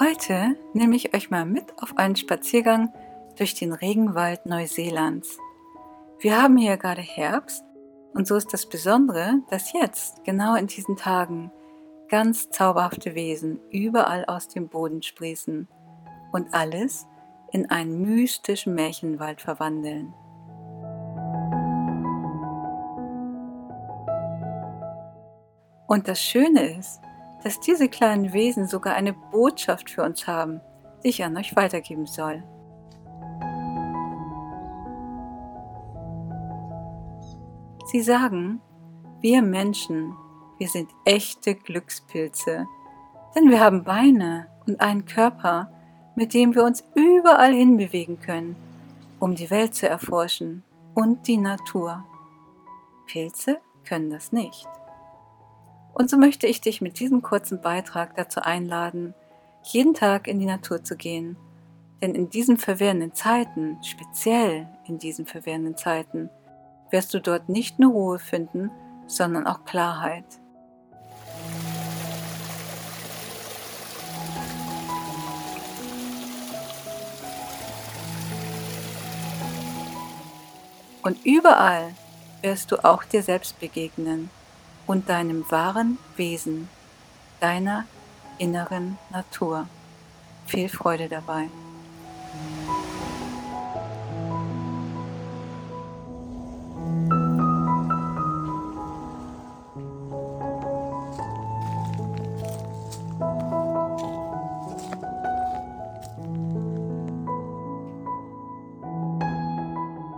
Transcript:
Heute nehme ich euch mal mit auf einen Spaziergang durch den Regenwald Neuseelands. Wir haben hier gerade Herbst und so ist das Besondere, dass jetzt, genau in diesen Tagen, ganz zauberhafte Wesen überall aus dem Boden sprießen und alles in einen mystischen Märchenwald verwandeln. Und das Schöne ist, dass diese kleinen Wesen sogar eine Botschaft für uns haben, die ich an euch weitergeben soll. Sie sagen, wir Menschen, wir sind echte Glückspilze, denn wir haben Beine und einen Körper, mit dem wir uns überall hinbewegen können, um die Welt zu erforschen und die Natur. Pilze können das nicht. Und so möchte ich dich mit diesem kurzen Beitrag dazu einladen, jeden Tag in die Natur zu gehen. Denn in diesen verwirrenden Zeiten, speziell in diesen verwirrenden Zeiten, wirst du dort nicht nur Ruhe finden, sondern auch Klarheit. Und überall wirst du auch dir selbst begegnen und deinem wahren Wesen, deiner inneren Natur. Viel Freude dabei.